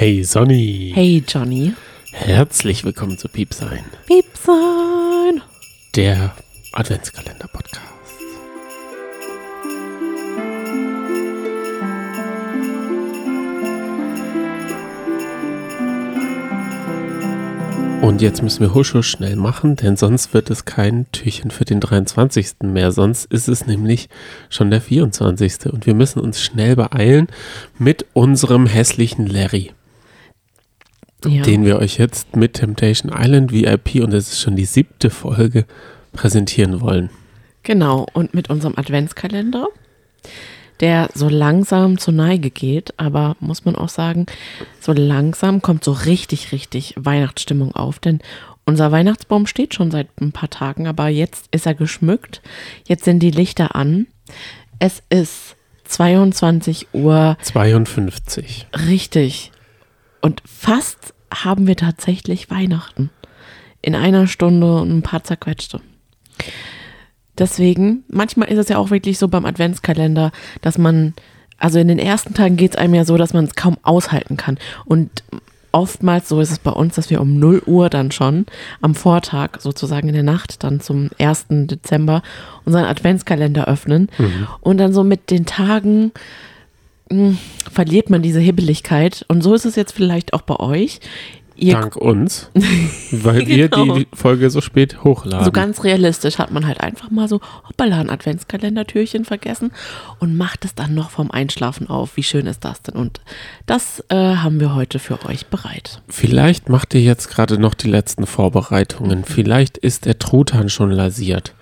Hey Sonny. Hey Johnny. Herzlich willkommen zu Piepsein, Piepsein. der Adventskalender-Podcast. Und jetzt müssen wir husch, husch schnell machen, denn sonst wird es kein Türchen für den 23. mehr. Sonst ist es nämlich schon der 24. Und wir müssen uns schnell beeilen mit unserem hässlichen Larry. Ja. den wir euch jetzt mit Temptation Island VIP und es ist schon die siebte Folge präsentieren wollen. Genau. Und mit unserem Adventskalender, der so langsam zur Neige geht, aber muss man auch sagen, so langsam kommt so richtig, richtig Weihnachtsstimmung auf, denn unser Weihnachtsbaum steht schon seit ein paar Tagen, aber jetzt ist er geschmückt. Jetzt sind die Lichter an. Es ist 22 Uhr 52. Richtig. Und fast haben wir tatsächlich Weihnachten. In einer Stunde und ein paar zerquetschte. Deswegen, manchmal ist es ja auch wirklich so beim Adventskalender, dass man, also in den ersten Tagen geht es einem ja so, dass man es kaum aushalten kann. Und oftmals, so ist es bei uns, dass wir um 0 Uhr dann schon am Vortag, sozusagen in der Nacht, dann zum 1. Dezember unseren Adventskalender öffnen. Und dann so mit den Tagen mh, verliert man diese Hibbeligkeit. Und so ist es jetzt vielleicht auch bei euch. Ihr, Dank uns, weil wir Genau. die Folge so spät hochladen. so ganz realistisch hat man halt einfach mal so, hoppala, ein Adventskalendertürchen vergessen und macht es dann noch vom Einschlafen auf. Wie schön ist das denn? Und das äh, haben wir heute für euch bereit. Vielleicht macht ihr jetzt gerade noch die letzten Vorbereitungen. Vielleicht ist der Truthahn schon lasiert.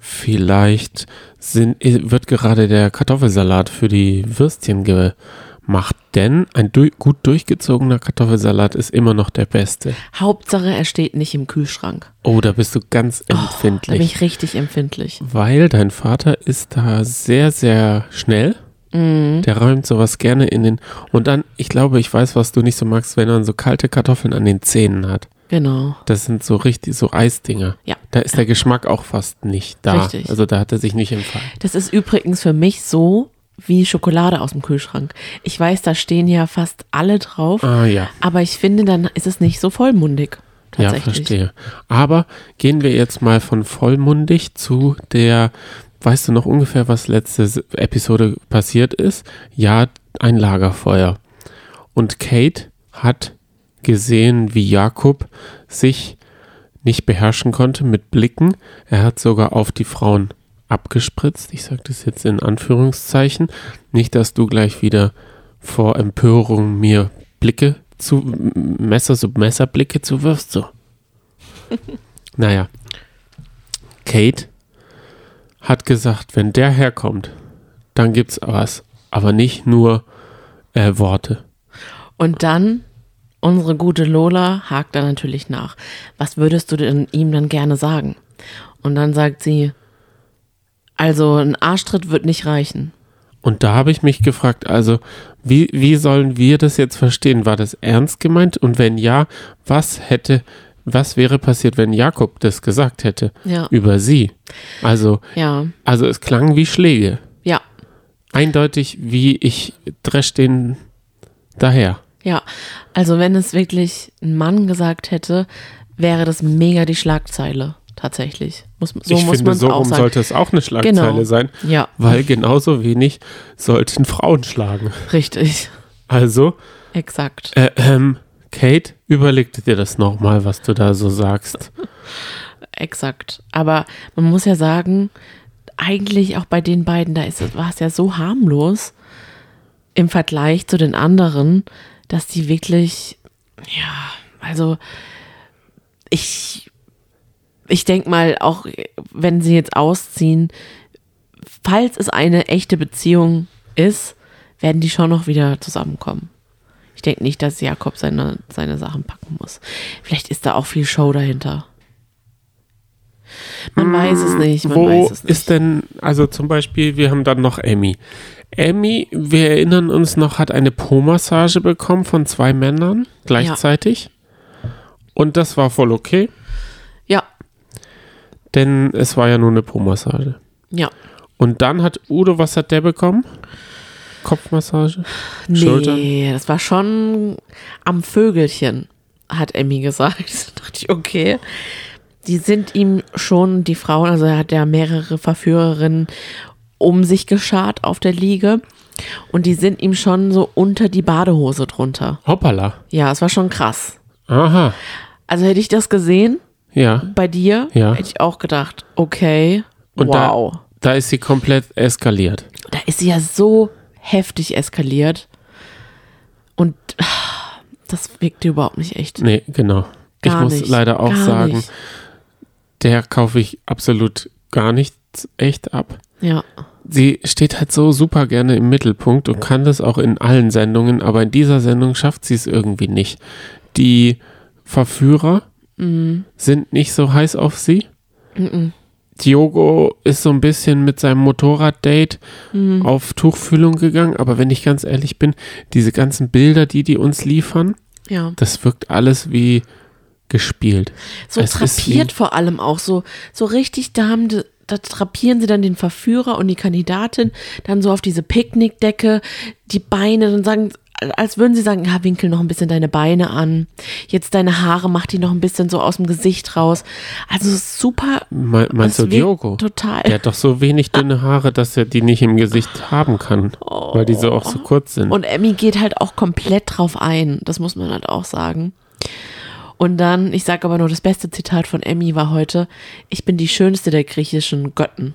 Vielleicht sind, wird gerade der Kartoffelsalat für die Würstchen gemacht. Denn ein du gut durchgezogener Kartoffelsalat ist immer noch der beste. Hauptsache, er steht nicht im Kühlschrank. Oh, da bist du ganz Da bin empfindlich. ich richtig empfindlich. weil dein Vater ist da sehr, sehr schnell. Mhm. Der räumt sowas gerne in den. Und dann, ich glaube, ich weiß, was du nicht so magst, wenn er so kalte Kartoffeln an den Zähnen hat. Genau. Das sind so richtig, so Eisdinger. Ja. Da ist der Geschmack auch fast nicht da. Richtig. Also da hat er sich nicht empfallen. Das ist übrigens für mich so wie Schokolade aus dem Kühlschrank. Ich weiß, da stehen ja fast alle drauf, Ah ja. aber ich finde, dann ist es nicht so vollmundig. Ja, verstehe. Aber gehen wir jetzt mal von vollmundig zu der, weißt du noch ungefähr, was letzte Episode passiert ist? Ja, ein Lagerfeuer. Und Kate hat gesehen, wie Jakob sich nicht beherrschen konnte mit Blicken. Er hat sogar auf die Frauen abgespritzt. Ich sage das jetzt in Anführungszeichen. Nicht, dass du gleich wieder vor Empörung mir Blicke zu Messer, so Messerblicke zuwirfst. So. naja. Kate hat gesagt, wenn der herkommt, dann gibt's was. Aber nicht nur äh, Worte. Und dann, unsere gute Lola hakt da natürlich nach. Was würdest du denn ihm dann gerne sagen? Und dann sagt sie, also ein Arschtritt wird nicht reichen. Und da habe ich mich gefragt, also wie, wie sollen wir das jetzt verstehen? War das ernst gemeint? Und wenn ja, was hätte, was wäre passiert, wenn Jakob das gesagt hätte Ja. über sie? Also, Ja, also es klang wie Schläge. ja, Eindeutig wie ich dresch den daher. Ja. Also wenn es wirklich ein Mann gesagt hätte, wäre das mega die Schlagzeile. Tatsächlich. Muss, so ich muss finde, so rum sagen. sollte es auch eine Schlagzeile Genau. sein, Ja, weil genauso wenig sollten Frauen schlagen. richtig. Also, Exakt. äh, ähm, Kate, überleg dir das nochmal, was du da so sagst. Exakt. Aber man muss ja sagen, eigentlich auch bei den beiden, da ist es, war es ja so harmlos im Vergleich zu den anderen, dass die wirklich, ja, also ich, ich denke mal, auch wenn sie jetzt ausziehen, falls es eine echte Beziehung ist, werden die schon noch wieder zusammenkommen. Ich denke nicht, dass Jakob seine, seine Sachen packen muss. Vielleicht ist da auch viel Show dahinter. Man weiß es nicht. Man Wo weiß es nicht. ist denn, also zum Beispiel, wir haben dann noch Emmy. Emmy, wir erinnern uns noch, hat eine Po-Massage bekommen von zwei Männern gleichzeitig. Und das war voll okay, ja, denn es war ja nur eine Po-Massage. ja. Und dann hat Udo, was hat der bekommen? Kopfmassage? Schultern? Nee, das war schon am Vögelchen, hat Emmy gesagt. Da dachte ich, okay. Die sind ihm schon, die Frauen, also er hat ja mehrere Verführerinnen um sich geschart auf der Liege. Und die sind ihm schon so unter die Badehose drunter. Hoppala. Ja, es war schon krass. Aha. Also hätte ich das gesehen Ja. bei dir, Ja. hätte ich auch gedacht, okay, Und wow. da, da ist sie komplett eskaliert. Da, ist sie ja so heftig eskaliert. Und das wirkte überhaupt nicht echt. Nee, genau. Gar ich muss nicht, leider auch sagen, nicht. der kaufe ich absolut gar nichts echt ab. Ja, Sie steht halt so super gerne im Mittelpunkt und kann das auch in allen Sendungen, aber in dieser Sendung schafft sie es irgendwie nicht. Die Verführer Mhm. sind nicht so heiß auf sie. Diogo ist so ein bisschen mit seinem Motorraddate Mhm. auf Tuchfühlung gegangen, aber wenn ich ganz ehrlich bin, diese ganzen Bilder, die die uns liefern, ja. das wirkt alles wie gespielt. So Es ist drapiert vor allem auch so, so richtig, da haben die, da drapieren sie dann den Verführer und die Kandidatin dann so auf diese Picknickdecke, die Beine, dann sagen, als würden sie sagen, ja, winkel noch ein bisschen deine Beine an. Jetzt deine Haare, mach die noch ein bisschen so aus dem Gesicht raus. Also super. Me meinst du Diogo? Total. Der hat doch so wenig dünne Haare, dass er die nicht im Gesicht haben kann, weil die so auch so kurz sind. Und Emmy geht halt auch komplett drauf ein. Das muss man halt auch sagen. Und dann, ich sage aber nur, das beste Zitat von Emmy war heute, ich bin die schönste der griechischen Götten.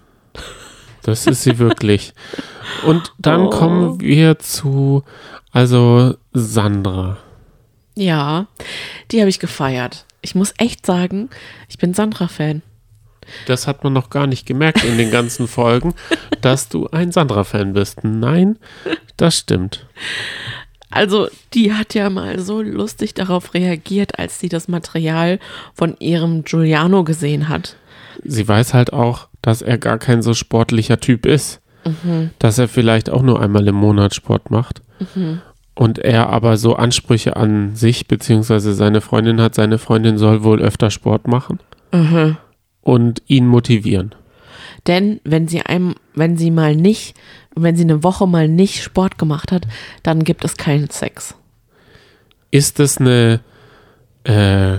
Das ist sie wirklich. Und dann Oh. kommen wir zu, also Sandra. Ja, die habe ich gefeiert. Ich muss echt sagen, ich bin Sandra-Fan. Das hat man noch gar nicht gemerkt in den ganzen Folgen, dass du ein Sandra-Fan bist. Nein, das stimmt. Also, die hat ja mal so lustig darauf reagiert, als sie das Material von ihrem Giuliano gesehen hat. Sie weiß halt auch, dass er gar kein so sportlicher Typ ist. Dass er vielleicht auch nur einmal im Monat Sport macht. Und er aber so Ansprüche an sich, beziehungsweise seine Freundin hat, seine Freundin soll wohl öfter Sport machen. Und ihn motivieren. Denn wenn sie einem, wenn sie mal nicht, wenn sie eine Woche mal nicht Sport gemacht hat, dann gibt es keinen Sex. Ist es eine, äh,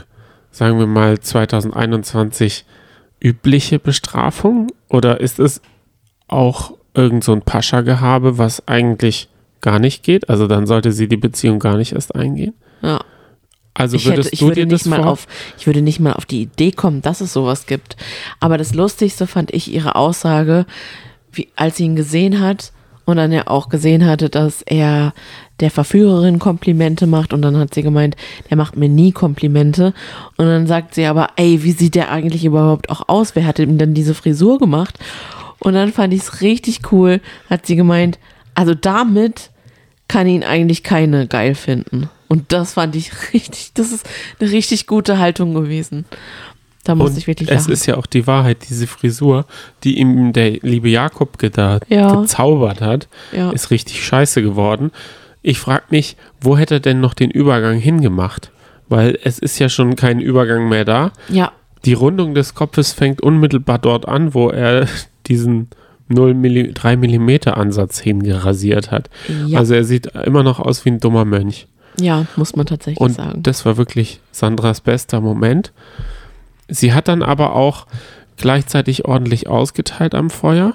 sagen wir mal, 2021 übliche Bestrafung? Oder ist es auch irgend so ein Pascha-Gehabe, was eigentlich gar nicht geht? Also dann sollte sie die Beziehung gar nicht erst eingehen? Ja. Also Ich, hätte, ich, du würde nicht mal auf, ich würde nicht mal auf die Idee kommen, dass es sowas gibt. Aber das Lustigste fand ich ihre Aussage, wie, als sie ihn gesehen hat und dann ja auch gesehen hatte, dass er der Verführerin Komplimente macht und dann hat sie gemeint, der macht mir nie Komplimente und dann sagt sie aber, ey, wie sieht der eigentlich überhaupt auch aus? Wer hat ihm denn diese Frisur gemacht? Und dann fand ich es richtig cool, hat sie gemeint, also damit kann ihn eigentlich keine geil finden. Und das fand ich richtig, das ist eine richtig gute Haltung gewesen. Da musste Und ich wirklich es lachen. ist ja auch die Wahrheit, diese Frisur, die ihm der liebe Jakob geda Ja. gezaubert hat, Ja. ist richtig scheiße geworden. Ich frage mich, wo hätte er denn noch den Übergang hingemacht? Weil es ist ja schon kein Übergang mehr da. ja, Die Rundung des Kopfes fängt unmittelbar dort an, wo er diesen 0 Milli 3 mm Ansatz hingerasiert hat. Ja. Also er sieht immer noch aus wie ein dummer Mönch. Ja, muss man tatsächlich Und sagen. das war wirklich Sandras bester Moment. Sie hat dann aber auch gleichzeitig ordentlich ausgeteilt am Feuer.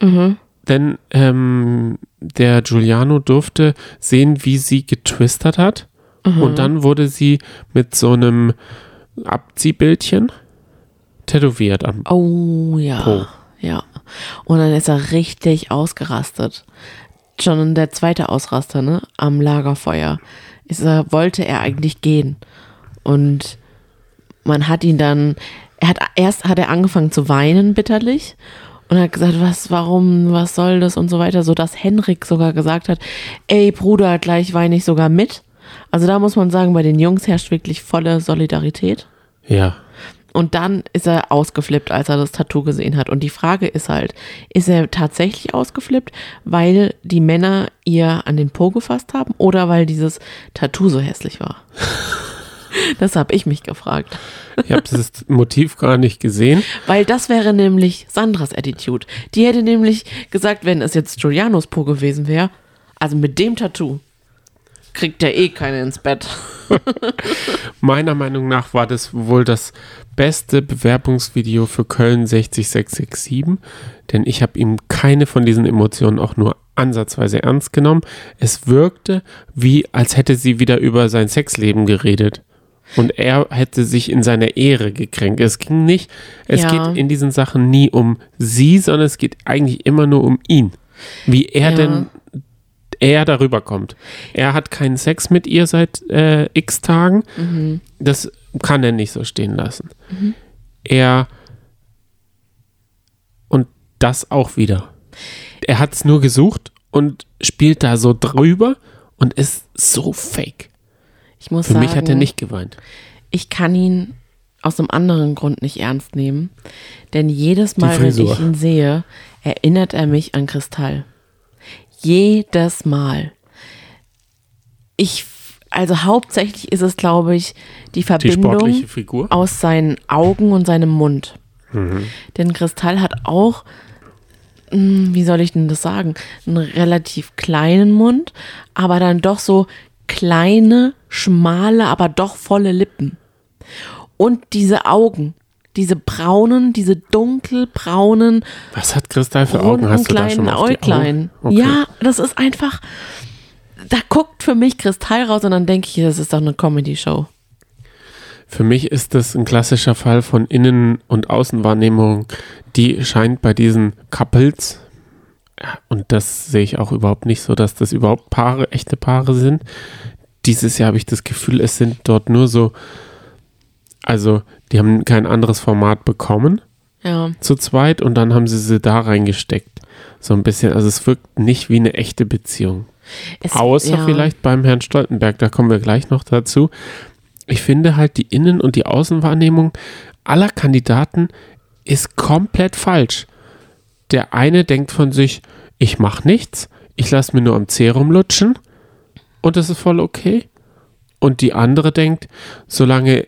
Mhm. Denn ähm, der Giuliano durfte sehen, wie sie getwistet hat. Mhm. Und dann wurde sie mit so einem Abziehbildchen tätowiert am Oh ja. Po. Ja. Und dann ist er richtig ausgerastet. Schon der zweite Ausraster, ne? Am Lagerfeuer. Ist er, wollte er eigentlich gehen. Und man hat ihn dann, er hat erst hat er angefangen zu weinen bitterlich und hat gesagt, was, warum, was soll das und so weiter, so dass Henrik sogar gesagt hat, ey Bruder, gleich weine ich sogar mit. Also da muss man sagen, bei den Jungs herrscht wirklich volle Solidarität. Ja. Und dann ist er ausgeflippt, als er das Tattoo gesehen hat. Und die Frage ist halt, ist er tatsächlich ausgeflippt, weil die Männer ihr an den Po gefasst haben oder weil dieses Tattoo so hässlich war? das habe ich mich gefragt. Ich habe das Motiv gar nicht gesehen. Weil das wäre nämlich Sandras Attitude. Die hätte nämlich gesagt, wenn es jetzt Giulianos Po gewesen wäre, Also mit dem Tattoo kriegt der eh keine ins Bett. Meiner Meinung nach war das wohl das beste Bewerbungsvideo für Köln 60667, denn ich habe ihm keine von diesen Emotionen auch nur ansatzweise ernst genommen. Es wirkte wie, als hätte sie wieder über sein Sexleben geredet. Und er hätte sich in seiner Ehre gekränkt. Es ging nicht, es Ja. geht in diesen Sachen nie um sie, sondern es geht eigentlich immer nur um ihn. Wie er Ja. denn er darüber kommt. Er hat keinen Sex mit ihr seit äh, x Tagen. Mhm. Das kann er nicht so stehen lassen. Er und das auch wieder. Er hat es nur gesucht und spielt da so drüber und ist so fake. Ich muss Für sagen, mich hat er nicht geweint. ich kann ihn aus einem anderen Grund nicht ernst nehmen. Denn jedes Mal, wenn ich ihn sehe, erinnert er mich an Kristall. Jedes Mal. Ich, also hauptsächlich ist es, glaube ich, die Die Verbindung Figur. aus seinen Augen und seinem Mund. Mhm. Denn Kristall hat auch, hm, wie soll ich denn das sagen, einen relativ kleinen Mund, aber dann doch so kleine, schmale, aber doch volle Lippen. Und diese Augen, diese braunen, diese dunkelbraunen, Was hat Kristall für Augen? Hast du da schon auf Äuglein. Augen? Okay. Ja, das ist einfach, da guckt für mich Kristall raus und dann denke ich, das ist doch eine Comedy-Show. Für mich ist das ein klassischer Fall von Innen- und Außenwahrnehmung, die scheint bei diesen Couples, und das sehe ich auch überhaupt nicht so, dass das überhaupt Paare, echte Paare sind. Dieses Jahr habe ich das Gefühl, es sind dort nur so, also die haben kein anderes Format bekommen Ja, zu zweit und dann haben sie sie da reingesteckt. So ein bisschen, also es wirkt nicht wie eine echte Beziehung. es, Außer ja. vielleicht beim Herrn Stoltenberg, da kommen wir gleich noch dazu. Ich finde halt, die Innen- und die Außenwahrnehmung aller Kandidaten ist komplett falsch. Der eine denkt von sich, ich mache nichts, ich lasse mir nur am Zeh rumlutschen und das ist voll okay. Und die andere denkt, solange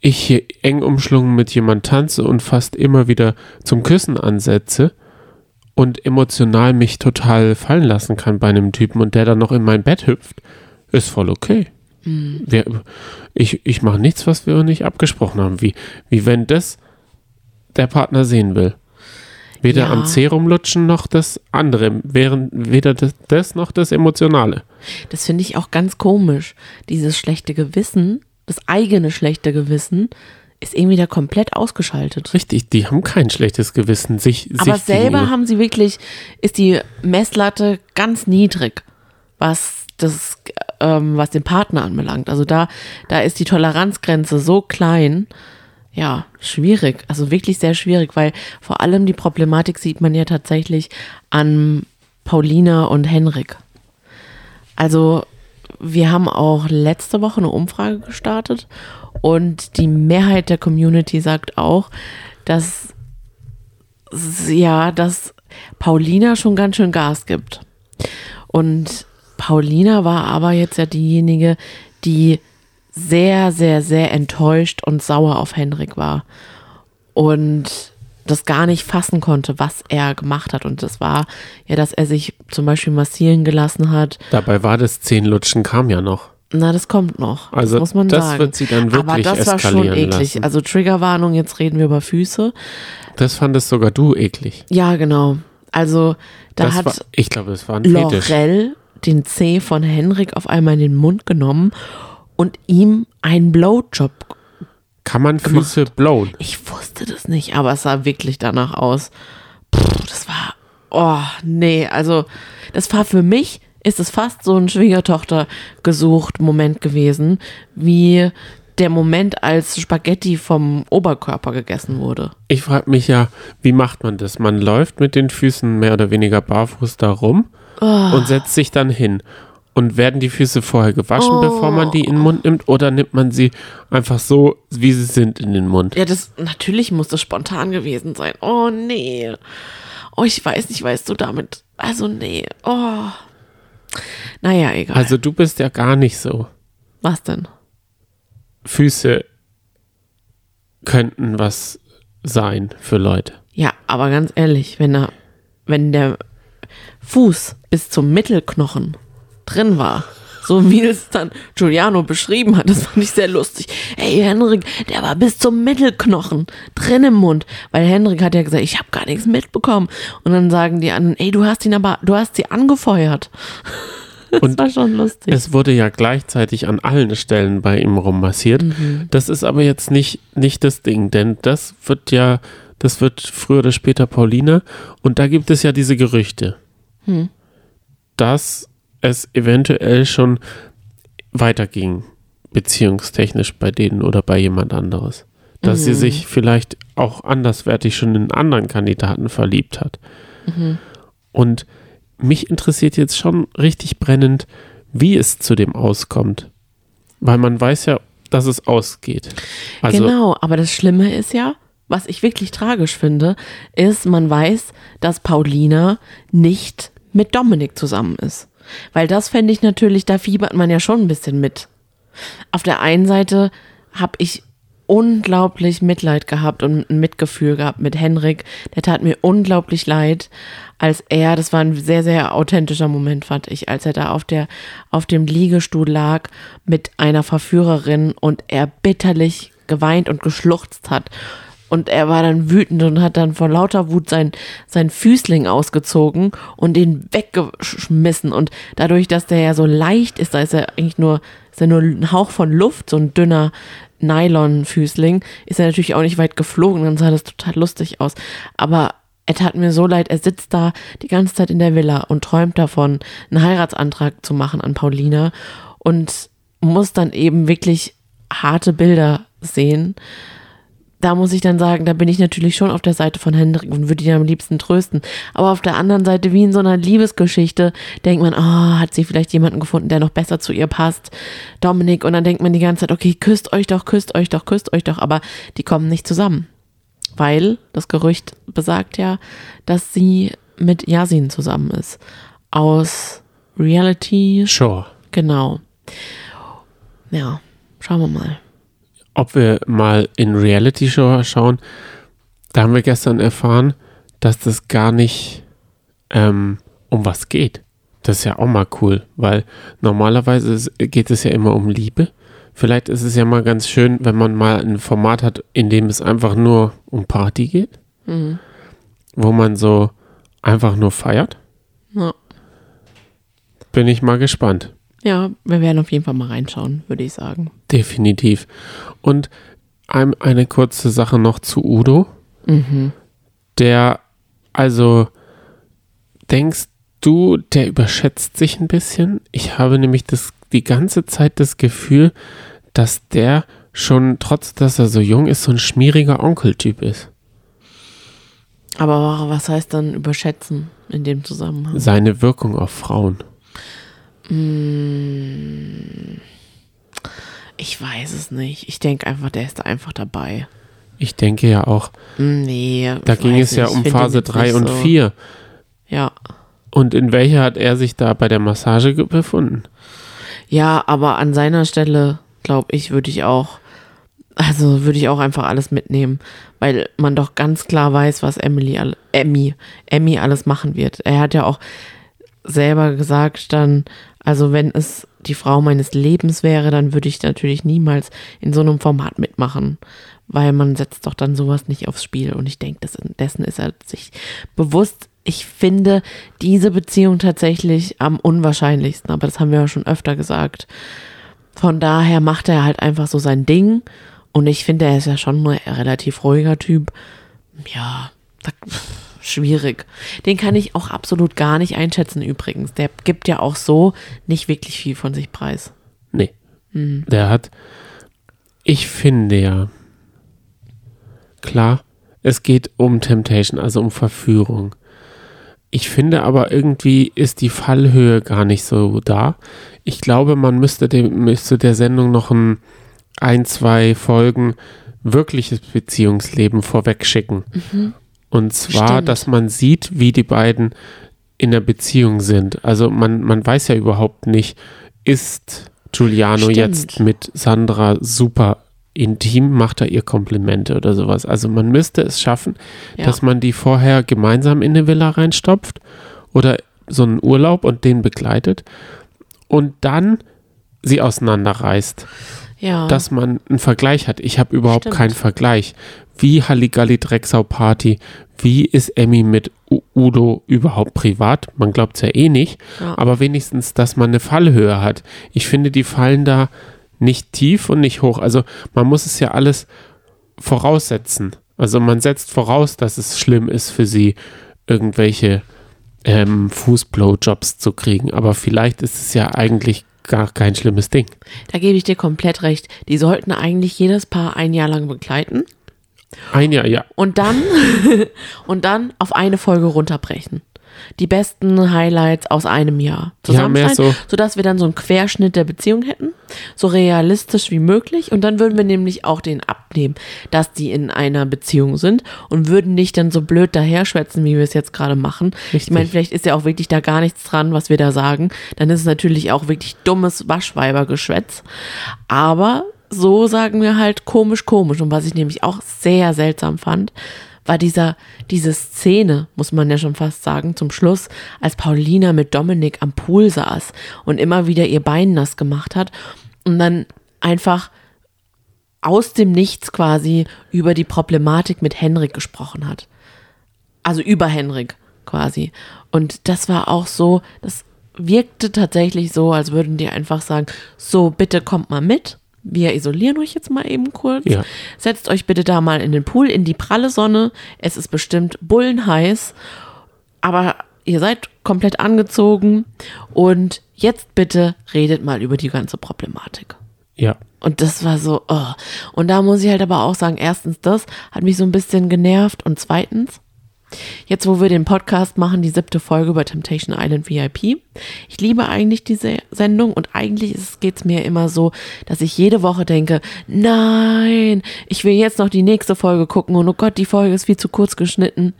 ich hier eng umschlungen mit jemand tanze und fast immer wieder zum Küssen ansetze und emotional mich total fallen lassen kann bei einem Typen und der dann noch in mein Bett hüpft, ist voll okay. Wir, ich ich mache nichts, was wir nicht abgesprochen haben. Wie, wie wenn das der Partner sehen will. Weder Ja. am Serum lutschen noch das andere, während weder das, das noch das Emotionale. Das finde ich auch ganz komisch. Dieses schlechte Gewissen, das eigene schlechte Gewissen, ist irgendwie da komplett ausgeschaltet. Richtig, die haben kein schlechtes Gewissen. Sich, Aber sich selber gegenüber. haben sie wirklich, ist die Messlatte ganz niedrig, was das, ähm, was den Partner anbelangt. Also da, da ist die Toleranzgrenze so klein. Ja, schwierig. Also wirklich sehr schwierig, weil vor allem die Problematik sieht man ja tatsächlich an Paulina und Henrik. Also wir haben auch letzte Woche eine Umfrage gestartet und die Mehrheit der Community sagt auch, dass ja, dass Paulina schon ganz schön Gas gibt. Und Paulina war aber jetzt ja diejenige, die sehr, sehr, sehr enttäuscht und sauer auf Henrik war. Und das gar nicht fassen konnte, was er gemacht hat. Und das war ja, dass er sich zum Beispiel massieren gelassen hat. Dabei war das Zehnlutschen kam ja noch. Na, das kommt noch. Also das muss man das sagen. wird sie dann Aber wirklich das war schon eklig. lassen. Also Triggerwarnung, jetzt reden wir über Füße. Das fandest sogar du eklig. Ja, genau. Also da das hat war, ich glaube, es war ein. Lorel den Zeh von Henrik auf einmal in den Mund genommen und ihm einen Blowjob. Kann man Füße blowen? Ich wusste das nicht, aber es sah wirklich danach aus. Puh, das war, oh, nee, also das war für mich, ist es fast so ein Schwiegertochter gesucht Moment gewesen, wie der Moment, als Spaghetti vom Oberkörper gegessen wurde. Ich frage mich ja, wie macht man das? Man läuft mit den Füßen mehr oder weniger barfuß da rum Oh. und setzt sich dann hin. Und werden die Füße vorher gewaschen, Oh. bevor man die in den Mund nimmt? Oder nimmt man sie einfach so, wie sie sind, in den Mund? Ja, das natürlich muss das spontan gewesen sein. Oh nee. Oh, ich weiß nicht, weißt du damit. Also nee. Oh. Naja, egal. Also du bist ja gar nicht so. Was denn? Füße könnten was sein für Leute. Ja, aber ganz ehrlich, wenn er, wenn der Fuß bis zum Mittelknochen drin war. So wie es dann Giuliano beschrieben hat. Das fand ich sehr lustig. Ey, Henrik, der war bis zum Mittelknochen drin im Mund. Weil Henrik hat ja gesagt, ich habe gar nichts mitbekommen. Und dann sagen die anderen, ey, du hast ihn aber, du hast sie angefeuert. Das Und war schon lustig. Es wurde ja gleichzeitig an allen Stellen bei ihm rummassiert. Das ist aber jetzt nicht, nicht das Ding, denn das wird ja, das wird früher oder später Paulina. Und da gibt es ja diese Gerüchte, Hm. dass es eventuell schon weiterging, beziehungstechnisch bei denen oder bei jemand anderes. Dass sie sich vielleicht auch anderswertig schon in anderen Kandidaten verliebt hat. Und mich interessiert jetzt schon richtig brennend, wie es zu dem auskommt. Weil man weiß ja, dass es ausgeht. Also, genau, aber das Schlimme ist ja, was ich wirklich tragisch finde, ist, man weiß, dass Paulina nicht mit Dominik zusammen ist. Weil das fände ich natürlich, da fiebert man ja schon ein bisschen mit. Auf der einen Seite habe ich unglaublich Mitleid gehabt und ein Mitgefühl gehabt mit Henrik. Der tat mir unglaublich leid, als er, das war ein sehr, sehr authentischer Moment, fand ich, als er da auf der, auf dem Liegestuhl lag mit einer Verführerin und er bitterlich geweint und geschluchzt hat. Und er war dann wütend und hat dann vor lauter Wut sein, sein Füßling ausgezogen und den weggeschmissen. Und dadurch, dass der ja so leicht ist, da ist er eigentlich nur, ist er nur ein Hauch von Luft, so ein dünner Nylon-Füßling, ist er natürlich auch nicht weit geflogen. Dann sah das total lustig aus. Aber er tat mir so leid, er sitzt da die ganze Zeit in der Villa und träumt davon, einen Heiratsantrag zu machen an Paulina und muss dann eben wirklich harte Bilder sehen da muss ich dann sagen, da bin ich natürlich schon auf der Seite von Hendrik und würde ihn am liebsten trösten. Aber auf der anderen Seite, wie in so einer Liebesgeschichte, denkt man, oh, hat sie vielleicht jemanden gefunden, der noch besser zu ihr passt, Dominik. Und dann denkt man die ganze Zeit, okay, küsst euch doch, küsst euch doch, küsst euch doch. Aber die kommen nicht zusammen. Weil das Gerücht besagt ja, dass sie mit Yasin zusammen ist. Aus Reality, sure. genau. Ja, schauen wir mal. Ob wir mal in Reality Show schauen, da haben wir gestern erfahren, dass das gar nicht ähm, um was geht. Das ist ja auch mal cool, weil normalerweise geht es ja immer um Liebe. Vielleicht ist es ja mal ganz schön, wenn man mal ein Format hat, in dem es einfach nur um Party geht, Mhm. wo man so einfach nur feiert. Ja. Bin ich mal gespannt. Ja, wir werden auf jeden Fall mal reinschauen, würde ich sagen. Definitiv. Und ein, eine kurze Sache noch zu Udo. Mhm. Der, also, denkst du, der überschätzt sich ein bisschen? Ich habe nämlich das, die ganze Zeit das Gefühl, dass der schon, trotz dass er so jung ist, so ein schmieriger Onkeltyp ist. Aber was heißt dann überschätzen in dem Zusammenhang? Seine Wirkung auf Frauen. Ich weiß es nicht. Ich denke einfach, der ist da einfach dabei. Ich denke ja auch, Nee. da ging es ja um Phase jetzt 3 nicht und so. 4. Ja. Und in welcher hat er sich da bei der Massage ge- befunden? Ja, aber an seiner Stelle, glaube ich, würde ich auch, also würde ich auch einfach alles mitnehmen, weil man doch ganz klar weiß, was Emily, Emmy, Emmy alles machen wird. Er hat ja auch selber gesagt dann, also wenn es die Frau meines Lebens wäre, dann würde ich natürlich niemals in so einem Format mitmachen, weil man setzt doch dann sowas nicht aufs Spiel und ich denke, dessen ist er sich bewusst. Ich finde diese Beziehung tatsächlich am unwahrscheinlichsten, aber das haben wir ja schon öfter gesagt. Von daher macht er halt einfach so sein Ding und ich finde, er ist ja schon ein relativ ruhiger Typ. Ja, da, schwierig. Den kann ich auch absolut gar nicht einschätzen übrigens. Der gibt ja auch so nicht wirklich viel von sich preis. Nee. Mhm. Der hat, ich finde ja, klar, es geht um Temptation, also um Verführung. Ich finde aber irgendwie ist die Fallhöhe gar nicht so da. Ich glaube, man müsste, dem, müsste der Sendung noch ein, ein, zwei Folgen wirkliches Beziehungsleben vorweg schicken. Und zwar, Stimmt. dass man sieht, wie die beiden in der Beziehung sind. Also man, man weiß ja überhaupt nicht, ist Giuliano Stimmt. jetzt mit Sandra super intim, macht er ihr Komplimente oder sowas. Also man müsste es schaffen, Ja. dass man die vorher gemeinsam in eine Villa reinstopft oder so einen Urlaub und den begleitet und dann sie auseinanderreißt, Ja. dass man einen Vergleich hat. Ich habe überhaupt Stimmt. keinen Vergleich. Wie Halligalli Drecksau Party? Wie ist Emmy mit Udo überhaupt privat? Man glaubt es ja eh nicht, Ja. aber wenigstens, dass man eine Fallhöhe hat. Ich finde, die fallen da nicht tief und nicht hoch. Also man muss es ja alles voraussetzen. Also man setzt voraus, dass es schlimm ist für sie, irgendwelche ähm, Fußblowjobs zu kriegen. Aber vielleicht ist es ja eigentlich gar kein schlimmes Ding. Da gebe ich dir komplett recht. Die sollten eigentlich jedes Paar ein Jahr lang begleiten Ein Jahr, ja. und dann und dann auf eine Folge runterbrechen. Die besten Highlights aus einem Jahr Ja, mehr zusammenstellen, so. sodass wir dann so einen Querschnitt der Beziehung hätten, so realistisch wie möglich. Und dann würden wir nämlich auch den abnehmen, dass die in einer Beziehung sind und würden nicht dann so blöd daherschwätzen, wie wir es jetzt gerade machen. Ich Richtig. meine, vielleicht ist ja auch wirklich da gar nichts dran, was wir da sagen. Dann ist es natürlich auch wirklich dummes Waschweibergeschwätz. Aber so sagen wir halt komisch, komisch. Und was ich nämlich auch sehr seltsam fand, war dieser, diese Szene, muss man ja schon fast sagen, zum Schluss, als Paulina mit Dominik am Pool saß und immer wieder ihr Bein nass gemacht hat und dann einfach aus dem Nichts quasi über die Problematik mit Henrik gesprochen hat. Also über Henrik quasi. Und das war auch so, das wirkte tatsächlich so, als würden die einfach sagen, so bitte kommt mal mit. Wir isolieren euch jetzt mal eben kurz. Ja. Setzt euch bitte da mal in den Pool, in die pralle Sonne. Es ist bestimmt bullenheiß. Aber ihr seid komplett angezogen. Und jetzt bitte redet mal über die ganze Problematik. Ja. Und das war so, oh. Und da muss ich halt aber auch sagen, erstens, das hat mich so ein bisschen genervt. Und zweitens, jetzt wo wir den Podcast machen, die siebte Folge über Temptation Island VIP. Ich liebe eigentlich diese Sendung und eigentlich geht es mir immer so, dass ich jede Woche denke, nein, ich will jetzt noch die nächste Folge gucken und oh Gott, die Folge ist viel zu kurz geschnitten.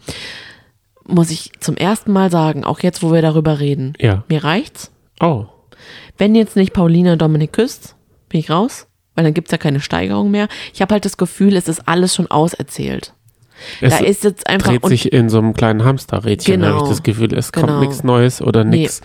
Muss ich zum ersten Mal sagen, auch jetzt, wo wir darüber reden. Ja. Mir reicht's. Oh. Wenn jetzt nicht Paulina Dominik küsst, bin ich raus, weil dann gibt's ja keine Steigerung mehr. Ich habe halt das Gefühl, es ist alles schon auserzählt. Es da ist jetzt einfach dreht sich in so einem kleinen Hamsterrädchen, habe Genau. ich das Gefühl. Es Genau. kommt nichts Neues oder Nee. nichts.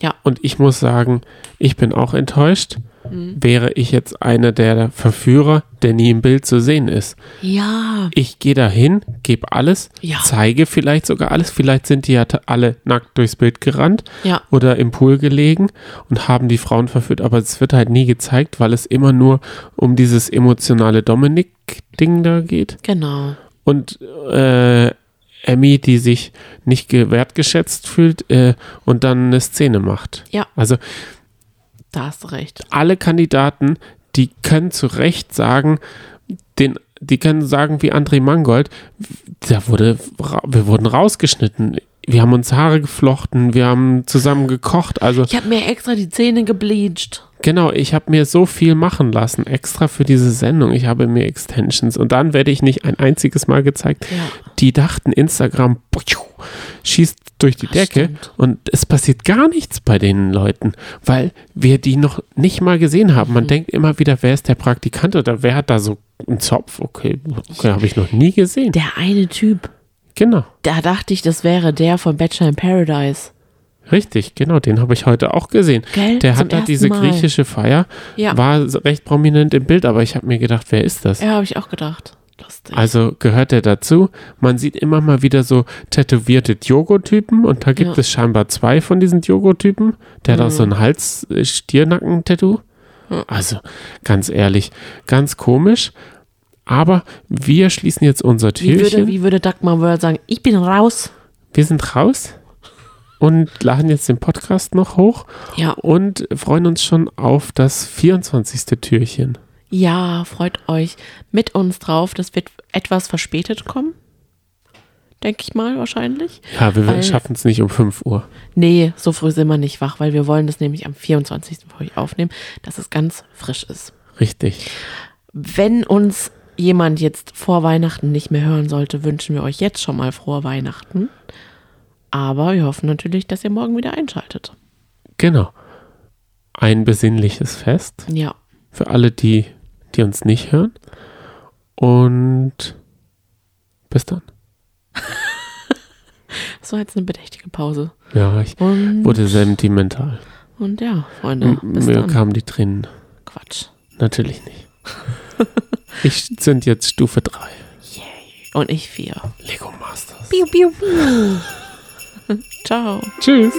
Ja. Und ich muss sagen, ich bin auch enttäuscht. Mhm. Wäre ich jetzt einer der Verführer, der nie im Bild zu sehen ist. ja, Ich gehe dahin, gebe alles, Ja. zeige vielleicht sogar alles. Vielleicht sind die ja alle nackt durchs Bild gerannt ja, oder im Pool gelegen und haben die Frauen verführt, aber es wird halt nie gezeigt, weil es immer nur um dieses emotionale Dominik-Ding da geht. genau. Und äh, Emmy, die sich nicht ge- wertgeschätzt fühlt äh, und dann eine Szene macht. Ja. Also Da hast du recht. alle Kandidaten, die können zu Recht sagen, den, die können sagen wie André Mangold, da wurde, wir wurden rausgeschnitten. Wir haben uns Haare geflochten, wir haben zusammen gekocht. Also Ich habe mir extra die Zähne gebleached. Genau, ich habe mir so viel machen lassen, extra für diese Sendung. Ich habe mir Extensions und dann werde ich nicht ein einziges Mal gezeigt. Ja. Die dachten, Instagram schießt durch die Das Decke stimmt. und es passiert gar nichts bei den Leuten, weil wir die noch nicht mal gesehen haben. Mhm. Man denkt immer wieder, wer ist der Praktikant oder wer hat da so einen Zopf? Okay, okay habe ich noch nie gesehen. Der eine Typ, Genau, da dachte ich, das wäre der von Bachelor in Paradise. Richtig, genau, den habe ich heute auch gesehen. Gell? Der hat da diese Mal. griechische Feier, Ja. war recht prominent im Bild, aber ich habe mir gedacht, wer ist das? Ja, habe ich auch gedacht. Lustig. Also gehört der dazu. Man sieht immer mal wieder so tätowierte Diogo-Typen und da gibt Ja. es scheinbar zwei von diesen Diogo-Typen. Der hat auch so ein Hals-Stirnacken-Tattoo. Ja. Also ganz ehrlich, ganz komisch. Aber wir schließen jetzt unser wie, würde, Türchen. wie würde Dagmar Wörth sagen, ich bin raus. Wir sind raus und laden jetzt den Podcast noch hoch Ja, und freuen uns schon auf das 24. Türchen. ja, freut euch mit uns drauf. Das wird etwas verspätet kommen. Denke ich mal wahrscheinlich. Ja, wir schaffen es nicht um 5 Uhr. Nee, so früh sind wir nicht wach, weil wir wollen das nämlich am 24. für euch aufnehmen, dass es ganz frisch ist. Richtig. Wenn uns jemand jetzt vor Weihnachten nicht mehr hören sollte, wünschen wir euch jetzt schon mal frohe Weihnachten. Aber wir hoffen natürlich, dass ihr morgen wieder einschaltet. Genau. Ein besinnliches Fest Ja, für alle, die, die uns nicht hören. Und bis dann. das war jetzt eine bedächtige Pause. Ja, ich Und wurde sentimental. Und ja, Freunde, bis Mir dann. kamen die Tränen. Quatsch. Natürlich nicht. ich sind jetzt Stufe 3. Und ich vier. Lego Masters. Piu, piu, piu. Ciao. Tschüss.